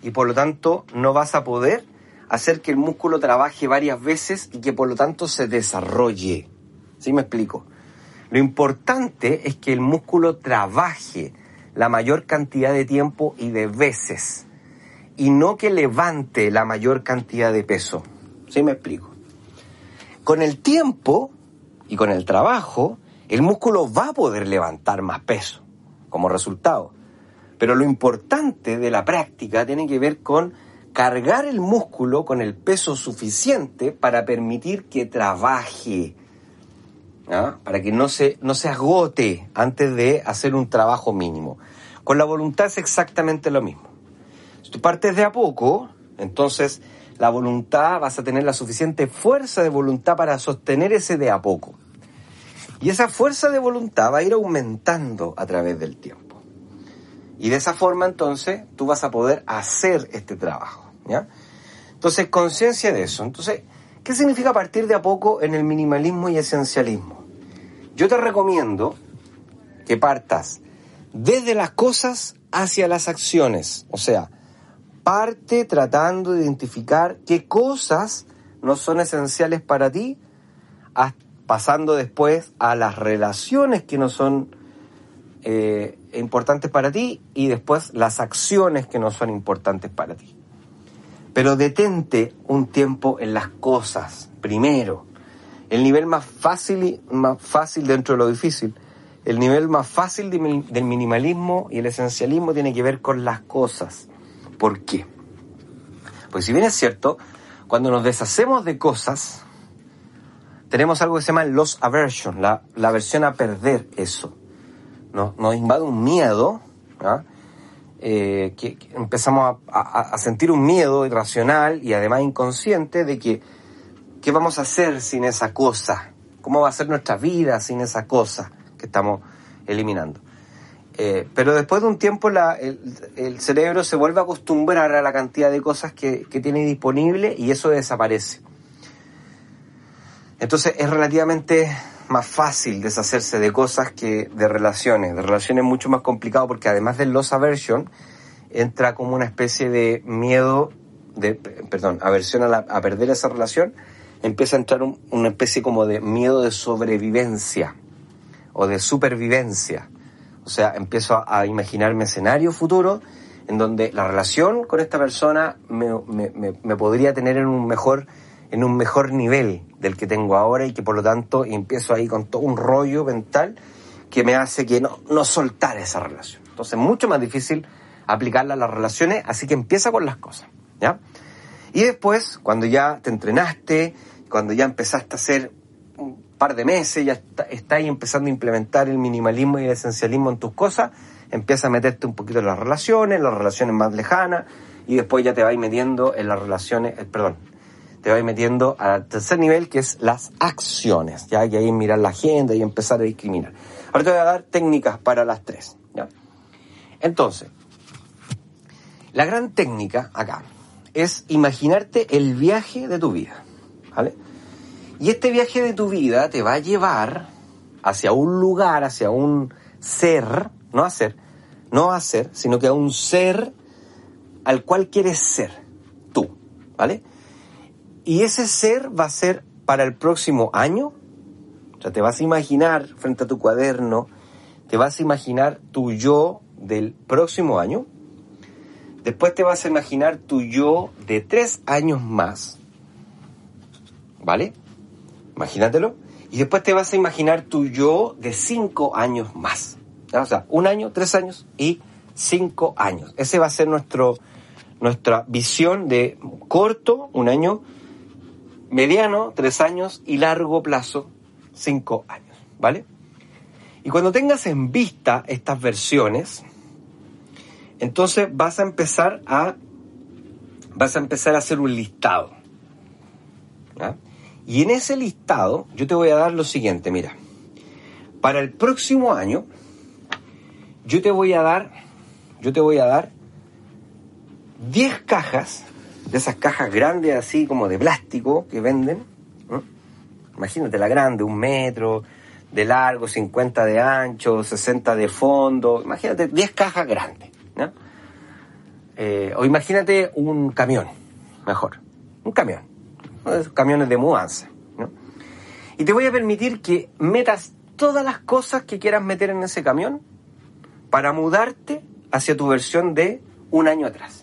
Y por lo tanto no vas a poder hacer que el músculo trabaje varias veces y que por lo tanto se desarrolle. ¿Sí me explico? Lo importante es que el músculo trabaje la mayor cantidad de tiempo y de veces y no que levante la mayor cantidad de peso. ¿Sí me explico? Con el tiempo y con el trabajo, el músculo va a poder levantar más peso como resultado. Pero lo importante de la práctica tiene que ver con cargar el músculo con el peso suficiente para permitir que trabaje, ¿ah? para que no se, no se agote antes de hacer un trabajo mínimo. Con la voluntad es exactamente lo mismo. Si tú partes de a poco, entonces la voluntad vas a tener la suficiente fuerza de voluntad para sostener ese de a poco. Y esa fuerza de voluntad va a ir aumentando a través del tiempo. Y de esa forma entonces tú vas a poder hacer este trabajo. ¿ya? Entonces, conciencia de eso. Entonces, ¿qué significa partir de a poco en el minimalismo y esencialismo? Yo te recomiendo que partas desde las cosas hacia las acciones. O sea, parte tratando de identificar qué cosas no son esenciales para ti, pasando después a las relaciones que no son eh, importantes para ti y después las acciones que no son importantes para ti. Pero detente un tiempo en las cosas, primero. El nivel más fácil, más fácil dentro de lo difícil, el nivel más fácil del minimalismo y el esencialismo tiene que ver con las cosas. ¿Por qué? Pues si bien es cierto, cuando nos deshacemos de cosas, tenemos algo que se llama loss aversion, la, la aversión a perder eso. Nos, invade un miedo, eh, que, empezamos a, sentir un miedo irracional y además inconsciente de que qué vamos a hacer sin esa cosa, cómo va a ser nuestra vida sin esa cosa que estamos eliminando. Eh, pero después de un tiempo el, cerebro se vuelve a acostumbrar a la cantidad de cosas que, que, tiene disponible y eso desaparece. Entonces es relativamente más fácil deshacerse de cosas que de relaciones. De relaciones mucho más complicado porque además del loss aversion entra como una especie de miedo, de, perdón, aversión a, la, a perder esa relación, empieza a entrar un, una especie como de miedo de sobrevivencia o de supervivencia o sea, empiezo a, imaginarme escenarios futuros en donde la relación con esta persona me, me, me, podría tener en un mejor en un mejor nivel del que tengo ahora y que por lo tanto empiezo ahí con todo un rollo mental que me hace que no, no soltar esa relación. Entonces es mucho más difícil aplicarla a las relaciones, así que empieza con las cosas, ¿ya? Y después, cuando ya te entrenaste, cuando ya empezaste a hacer par de meses, ya está, está, ahí empezando a implementar el minimalismo y el esencialismo en tus cosas, empieza a meterte un poquito en las relaciones, las relaciones más lejanas, y después ya te vas metiendo en las relaciones, eh, perdón, te vas metiendo al tercer nivel que es las acciones, ya que ahí mirar la agenda y empezar a discriminar. Ahora te voy a dar técnicas para las tres. ¿ya? Entonces, la gran técnica acá es imaginarte el viaje de tu vida, ¿vale? Y este viaje de tu vida te va a llevar hacia un lugar, hacia un ser, no a ser, no a ser, sino que a un ser al cual quieres ser, tú, ¿vale? Y ese ser va a ser para el próximo año, o sea, te vas a imaginar frente a tu cuaderno, te vas a imaginar tu yo del próximo año, después te vas a imaginar tu yo de tres años más, ¿vale? Imagínatelo. Y después te vas a imaginar tu yo de cinco años más. O sea, un año, tres años y cinco años. Ese va a ser nuestro, nuestra visión de corto, un año, mediano, tres años y largo plazo, cinco años. ¿Vale? Y cuando tengas en vista estas versiones, entonces vas a empezar a vas a empezar a hacer un listado. Y en ese listado yo te voy a dar lo siguiente, mira. Para el próximo año yo te voy a dar yo te voy a dar 10 cajas de esas cajas grandes así como de plástico que venden. Imagínate la grande, un metro de largo, 50 de ancho, 60 de fondo. Imagínate 10 cajas grandes. Eh, o imagínate un camión, mejor. Un camión camiones de mudanza. Y te voy a permitir que metas todas las cosas que quieras meter en ese camión para mudarte hacia tu versión de un año atrás.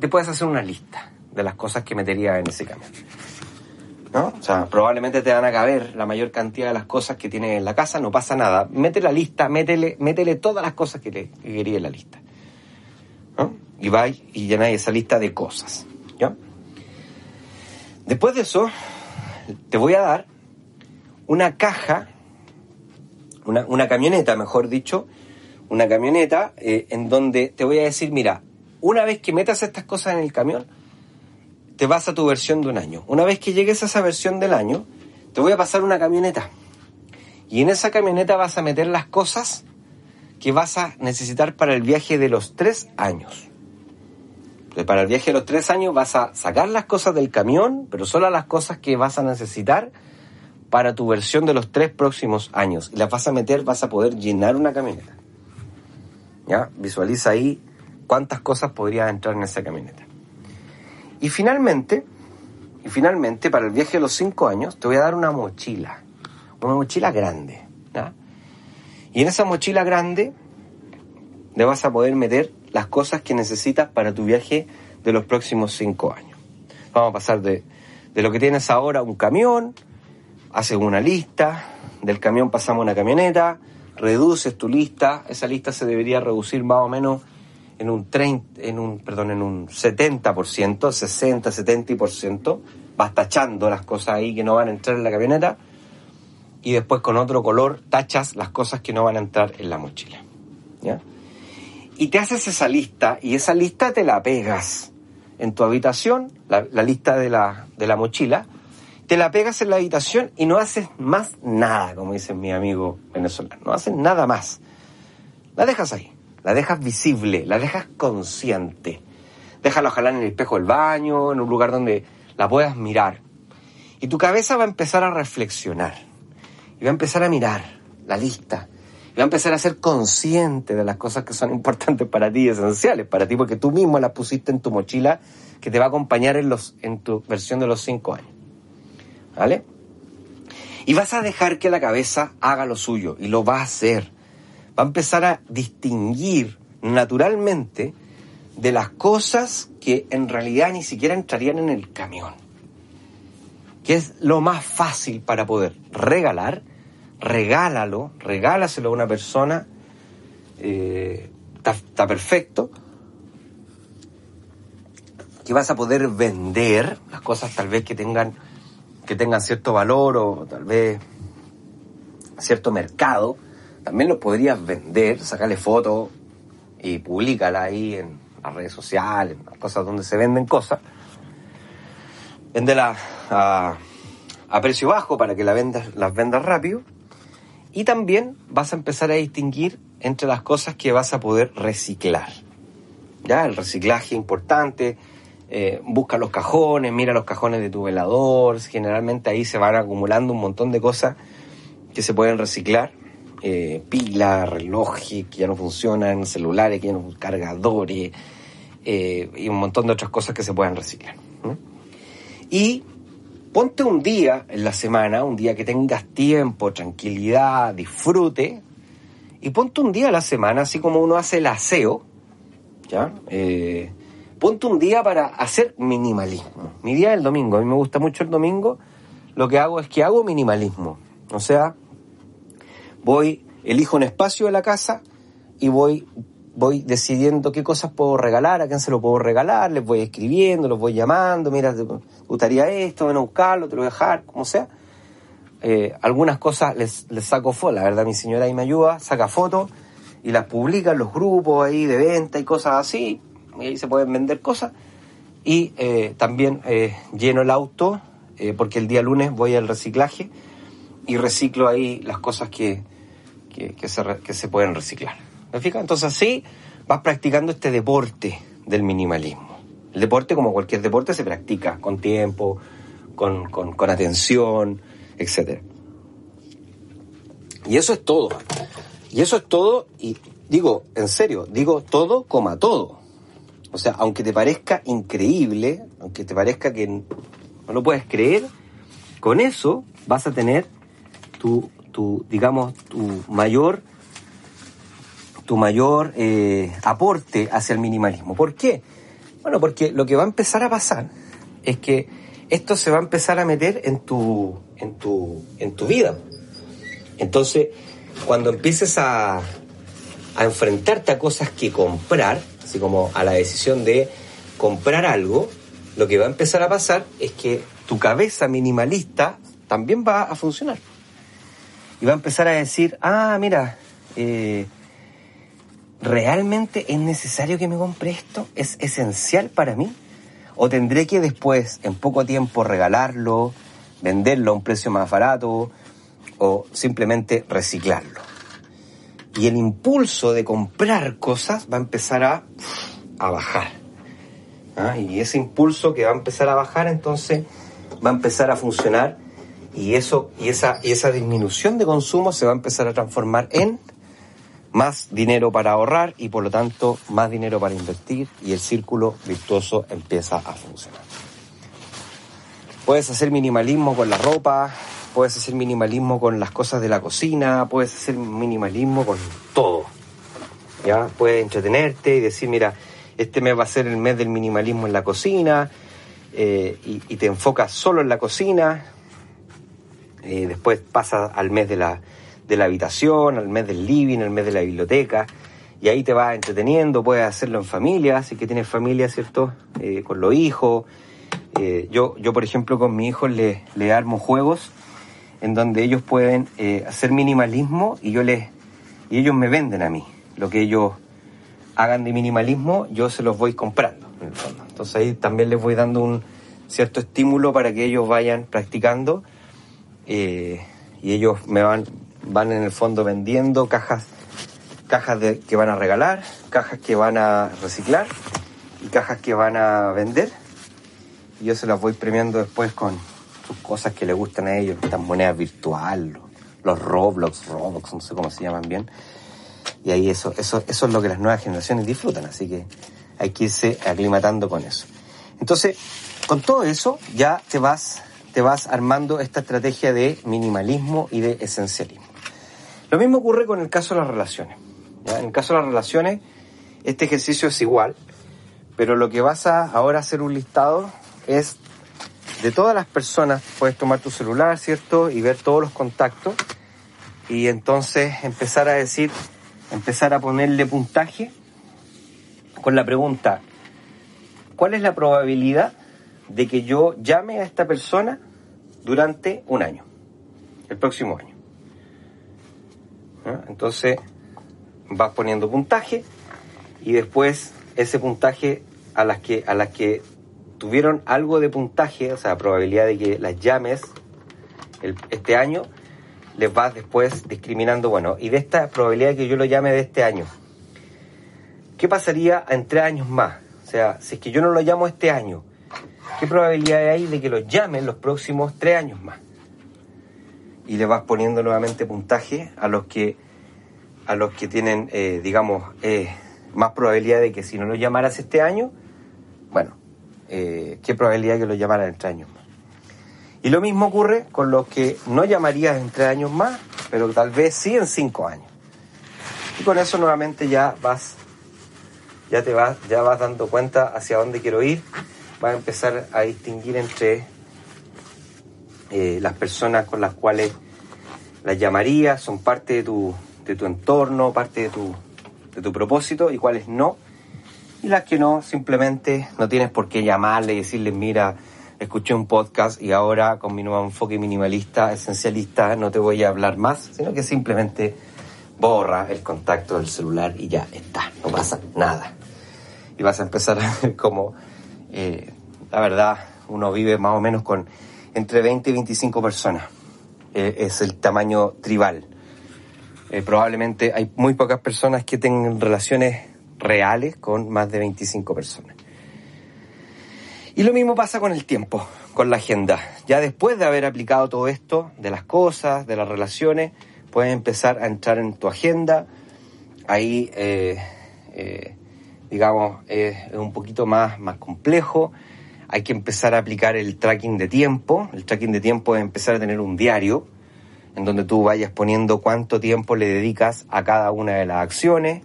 Te puedes hacer una lista de las cosas que meterías en ese camión. ¿No? O sea, probablemente te van a caber la mayor cantidad de las cosas que tienes en la casa, no pasa nada. Mete la lista, métele, métele todas las cosas que, te, que querías en la lista. Y vais y llenáis esa lista de cosas. ¿ya? Después de eso, te voy a dar una caja, una, camioneta, mejor dicho, una camioneta eh, en donde te voy a decir, mira, una vez que metas estas cosas en el camión, te vas a tu versión de un año. Una vez que llegues a esa versión del año, te voy a pasar una camioneta. Y en esa camioneta vas a meter las cosas que vas a necesitar para el viaje de los tres años para el viaje de los tres años vas a sacar las cosas del camión, pero solo las cosas que vas a necesitar para tu versión de los tres próximos años. Y las vas a meter, vas a poder llenar una camioneta. ¿Ya? Visualiza ahí cuántas cosas podrían entrar en esa camioneta. Y finalmente, y finalmente, para el viaje de los cinco años, te voy a dar una mochila. Una mochila grande. Y en esa mochila grande le vas a poder meter las cosas que necesitas para tu viaje de los próximos cinco años. Vamos a pasar de, lo que tienes ahora un camión, haces una lista, del camión pasamos a una camioneta, reduces tu lista, esa lista se debería reducir más o menos en un 30, en un, perdón, en un 70%, 60, 70%, vas tachando las cosas ahí que no van a entrar en la camioneta y después con otro color tachas las cosas que no van a entrar en la mochila. ¿Ya? y te haces esa lista y esa lista te la pegas en tu habitación, la, lista de la, de la mochila, te la pegas en la habitación y no haces más nada, como dice mi amigo venezolano, no haces nada más. La dejas ahí, la dejas visible, la dejas consciente. Déjala ojalá en el espejo del baño, en un lugar donde la puedas mirar. Y tu cabeza va a empezar a reflexionar y va a empezar a mirar la lista y va a empezar a ser consciente de las cosas que son importantes para ti, esenciales para ti, porque tú mismo las pusiste en tu mochila que te va a acompañar en, los, en tu versión de los cinco años. ¿Vale? Y vas a dejar que la cabeza haga lo suyo, y lo va a hacer. Va a empezar a distinguir naturalmente de las cosas que en realidad ni siquiera entrarían en el camión. Que es lo más fácil para poder regalar regálalo, regálaselo a una persona, está, eh, perfecto, que vas a poder vender las cosas tal vez que tengan, que tengan cierto valor o tal vez cierto mercado, también lo podrías vender, sacarle fotos y publicala ahí en las redes sociales, en las cosas donde se venden cosas. Véndela a, a precio bajo para que la vendas, las vendas rápido y también vas a empezar a distinguir entre las cosas que vas a poder reciclar. ¿Ya? El reciclaje importante, eh, busca los cajones, mira los cajones de tu velador, generalmente ahí se van acumulando un montón de cosas que se pueden reciclar, eh, pilas, relojes que ya no funcionan, celulares que ya no cargadores eh, y un montón de otras cosas que se pueden reciclar. Y ponte un día en la semana, un día que tengas tiempo, tranquilidad, disfrute, y ponte un día a la semana, así como uno hace el aseo, ¿ya? Eh, ponte un día para hacer minimalismo. Mi día es el domingo, a mí me gusta mucho el domingo, lo que hago es que hago minimalismo. O sea, voy, elijo un espacio de la casa y voy, voy decidiendo qué cosas puedo regalar, a quién se lo puedo regalar, les voy escribiendo, los voy llamando, mira, te gustaría esto, ven a buscarlo, te lo voy a dejar, como sea. Eh, algunas cosas les, les saco fotos, la verdad mi señora ahí me ayuda, saca fotos y las publica en los grupos ahí de venta y cosas así, y ahí se pueden vender cosas. Y eh, también eh, lleno el auto, porque el día lunes voy al reciclaje y reciclo ahí las cosas que, que, se, que pueden reciclar. ¿Me fijas? Entonces así vas practicando este deporte del minimalismo. El deporte, como cualquier deporte, se practica con tiempo, con, con, con atención, etc. Y eso es todo. Y eso es todo, y digo, en serio, digo todo coma todo. O sea, aunque te parezca increíble, aunque te parezca que no lo puedes creer, con eso vas a tener tu, tu digamos, tu mayor tu mayor eh, aporte hacia el minimalismo. ¿Por qué? Bueno, porque lo que va a empezar a pasar es que esto se va a empezar a meter en tu, en tu, en tu vida. Entonces, cuando empieces a, a enfrentarte a cosas que comprar, así como a la decisión de comprar algo, lo que va a empezar a pasar es que tu cabeza minimalista también va a funcionar. Y va a empezar a decir, ah, mira, eh, ¿realmente es necesario que me compre esto? ¿Es esencial para mí? ¿O tendré que después, en poco tiempo, regalarlo, venderlo a un precio más barato o simplemente reciclarlo? Y el impulso de comprar cosas va a empezar a, a bajar. ¿Ah? Y ese impulso que va a empezar a bajar, entonces va a empezar a funcionar y eso y esa y esa disminución de consumo se va a empezar a transformar en más dinero para ahorrar y por lo tanto más dinero para invertir y el círculo virtuoso empieza a funcionar. Puedes hacer minimalismo con la ropa, puedes hacer minimalismo con las cosas de la cocina, puedes hacer minimalismo con todo. ¿Ya? Puedes entretenerte y decir, mira, este mes va a ser el mes del minimalismo en la cocina eh, y, te enfocas solo en la cocina. Eh, después pasas al mes de la, de la habitación, al mes del living, al mes de la biblioteca, y ahí te vas entreteniendo, puedes hacerlo en familia, si que tienes familia, ¿cierto? Eh, con los hijos. Eh, yo, yo, por ejemplo, con mi hijo le, le armo juegos en donde ellos pueden hacer minimalismo y yo les y ellos me venden a mí. Lo que ellos hagan de minimalismo, yo se los voy comprando, en el fondo. Entonces ahí también les voy dando un cierto estímulo para que ellos vayan practicando y ellos me van van en el fondo vendiendo cajas, cajas de, que van a regalar, cajas que van a reciclar y cajas que van a vender. Y yo se las voy premiando después con sus cosas que les gustan a ellos, estas monedas virtuales, los Roblox, Roblox, no sé cómo se llaman bien. Y ahí eso, eso, eso es lo que las nuevas generaciones disfrutan, así que hay que irse aclimatando con eso. Entonces, con todo eso ya te vas, te vas armando esta estrategia de minimalismo y de esencialismo. Lo mismo ocurre con el caso de las relaciones. En el caso de las relaciones, este ejercicio es igual, pero lo que vas a ahora hacer un listado es de todas las personas, puedes tomar tu celular, ¿cierto? Y ver todos los contactos y entonces empezar a decir, empezar a ponerle puntaje con la pregunta, ¿cuál es la probabilidad de que yo llame a esta persona durante un año, el próximo año? Entonces vas poniendo puntaje y después ese puntaje a las que, a las que tuvieron algo de puntaje, o sea, probabilidad de que las llames este año, les vas después discriminando, bueno, y de esta probabilidad de que yo lo llame de este año, ¿qué pasaría en tres años más? sea, si es que yo no lo llamo este año, ¿qué probabilidad hay de que lo llame en los próximos tres años más? Y le vas poniendo nuevamente puntaje a los que a los que tienen, eh, digamos, eh, más probabilidad de que si no lo llamaras este año, bueno, eh, ¿qué probabilidad de que lo llamaran en tres años más? Y lo mismo ocurre con los que no llamarías en tres años más, pero tal vez sí en cinco años. Y con eso nuevamente ya vas, ya te vas, ya vas dando cuenta hacia dónde quiero ir. Vas a empezar a distinguir entre las personas con las cuales las llamarías, son parte de tu, de tu entorno, parte de tu, de tu propósito y cuáles no. Y las que no, simplemente no tienes por qué llamarle y decirle, mira, escuché un podcast y ahora con mi nuevo enfoque minimalista, esencialista, no te voy a hablar más, sino que simplemente borra el contacto del celular y ya está, no pasa nada. Y vas a empezar a ver cómo, eh, la verdad, uno vive más o menos con entre 20 y 25 personas. Eh, es el tamaño tribal. Eh, probablemente hay muy pocas personas que tengan relaciones reales con más de 25 personas. Y lo mismo pasa con el tiempo, con la agenda. Ya después de haber aplicado todo esto, de las cosas, de las relaciones, puedes empezar a entrar en tu agenda. Ahí, digamos, es un poquito más, más complejo. Hay que empezar a aplicar el tracking de tiempo. El tracking de tiempo es empezar a tener un diario en donde tú vayas poniendo cuánto tiempo le dedicas a cada una de las acciones.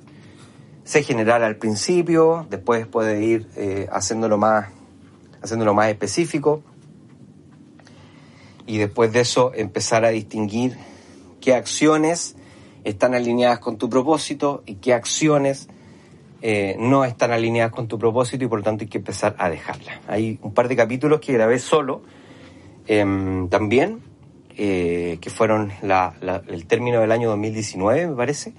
Se general al principio, después puede ir eh, haciéndolo, más, haciéndolo más específico y después de eso empezar a distinguir qué acciones están alineadas con tu propósito y qué acciones eh, no están alineadas con tu propósito y por lo tanto hay que empezar a dejarlas. Hay un par de capítulos que grabé solo em, también eh, que fueron el término del año 2019, me parece,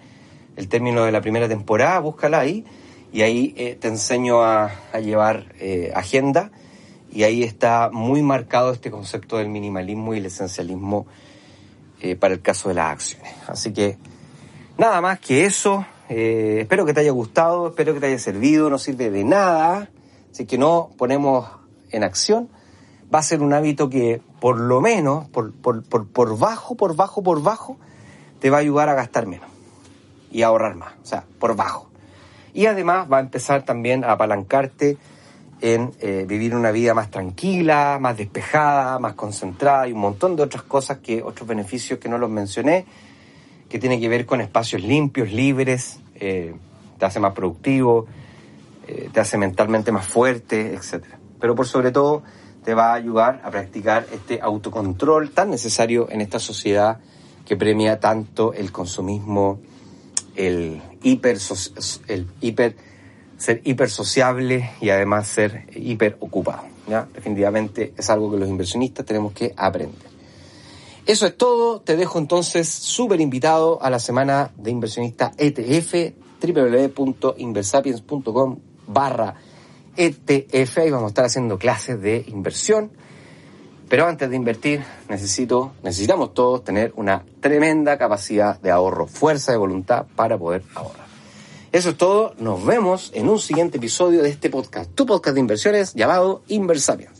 el término de la primera temporada, búscala ahí, y ahí eh, te enseño a, llevar eh, agenda, y ahí está muy marcado este concepto del minimalismo y el esencialismo para el caso de las acciones. Así que nada más que eso, espero que te haya gustado, espero que te haya servido, no sirve de nada, así que no ponemos en acción. Va a ser un hábito que por lo menos, por, por, por, por, bajo, por bajo, por bajo, te va a ayudar a gastar menos y a ahorrar más, o sea, por bajo. Y además va a empezar también a apalancarte en eh, vivir una vida más tranquila, más despejada, más concentrada y un montón de otras cosas que, otros beneficios que no los mencioné, que tiene que ver con espacios limpios, libres, eh, te hace más productivo, eh, te hace mentalmente más fuerte, etc. Pero por sobre todo te va a ayudar a practicar este autocontrol tan necesario en esta sociedad que premia tanto el consumismo, el hiper, el hiper ser hiper sociable y además ser hiper ocupado. ¿ya? Definitivamente es algo que los inversionistas tenemos que aprender. Eso es todo. Te dejo entonces súper invitado a la semana de inversionista ETF www.inversapiens.com barra ETF y vamos a estar haciendo clases de inversión. Pero antes de invertir, necesito, necesitamos todos tener una tremenda capacidad de ahorro, fuerza de voluntad para poder ahorrar. Eso es todo. Nos vemos en un siguiente episodio de este podcast, tu podcast de inversiones llamado Inversapiens.